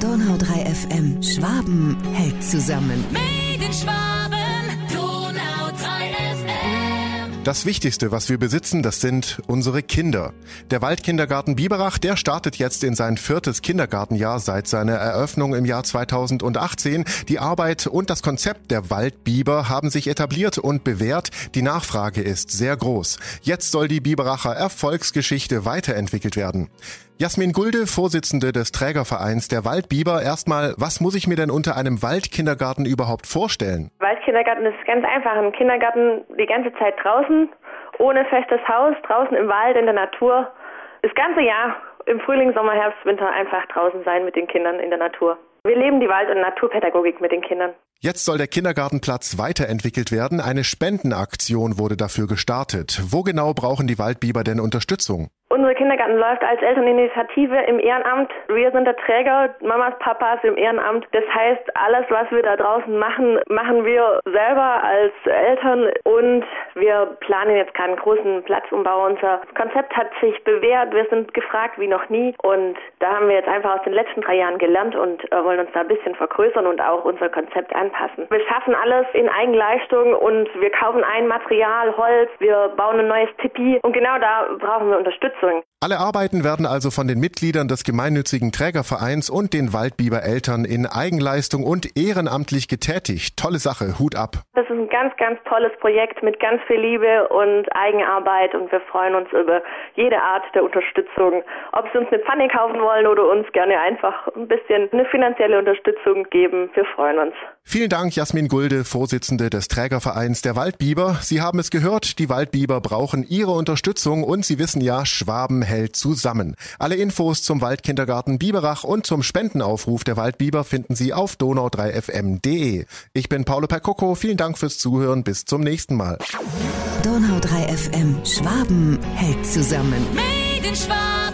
Donau 3 FM. Schwaben hält zusammen. Made in Schwaben, Das Wichtigste, was wir besitzen, das sind unsere Kinder. Der Waldkindergarten Biberach, der startet jetzt in sein viertes Kindergartenjahr seit seiner Eröffnung im Jahr 2018. Die Arbeit und das Konzept der Waldbiber haben sich etabliert und bewährt. Die Nachfrage ist sehr groß. Jetzt soll die Biberacher Erfolgsgeschichte weiterentwickelt werden. Jasmin Gulde, Vorsitzende des Trägervereins der Waldbiber. Erstmal, was muss ich mir denn unter einem Waldkindergarten überhaupt vorstellen? Waldkindergarten ist ganz einfach. Ein Kindergarten die ganze Zeit draußen, ohne festes Haus, draußen im Wald, in der Natur. Das ganze Jahr, im Frühling, Sommer, Herbst, Winter einfach draußen sein mit den Kindern in der Natur. Wir leben die Wald- und Naturpädagogik mit den Kindern. Jetzt soll der Kindergartenplatz weiterentwickelt werden. Eine Spendenaktion wurde dafür gestartet. Wo genau brauchen die Waldbiber denn Unterstützung? Unser Kindergarten läuft als Elterninitiative im Ehrenamt. Wir sind der Träger, Mamas, Papas im Ehrenamt. Das heißt, alles, was wir da draußen machen, machen wir selber als Eltern und wir planen jetzt keinen großen Platzumbau. Unser Konzept hat sich bewährt. Wir sind gefragt wie noch nie und da haben wir jetzt einfach aus den letzten drei Jahren gelernt und äh, wollen uns da ein bisschen vergrößern und auch unser Konzept anpassen. Wir schaffen alles in Eigenleistung und wir kaufen ein Material, Holz, wir bauen ein neues Tipi und genau da brauchen wir Unterstützung. Alle Arbeiten werden also von den Mitgliedern des gemeinnützigen Trägervereins und den Waldbiber Eltern in Eigenleistung und ehrenamtlich getätigt. Tolle Sache, Hut ab. Das ist ein ganz, ganz tolles Projekt mit ganz viel Liebe und Eigenarbeit und wir freuen uns über jede Art der Unterstützung. Ob Sie uns eine Pfanne kaufen wollen oder uns gerne einfach ein bisschen eine finanzielle Unterstützung geben, wir freuen uns. Vielen Dank, Jasmin Gulde, Vorsitzende des Trägervereins der Waldbiber. Sie haben es gehört, die Waldbiber brauchen Ihre Unterstützung und Sie wissen ja, Schwaben hält zusammen. Alle Infos zum Waldkindergarten Biberach und zum Spendenaufruf der Waldbiber finden Sie auf donau3fm.de. Ich bin Paolo Percocco, vielen Dank fürs Zuhören, bis zum nächsten Mal. Donau 3 FM. Schwaben hält zusammen. Made in Schwaben.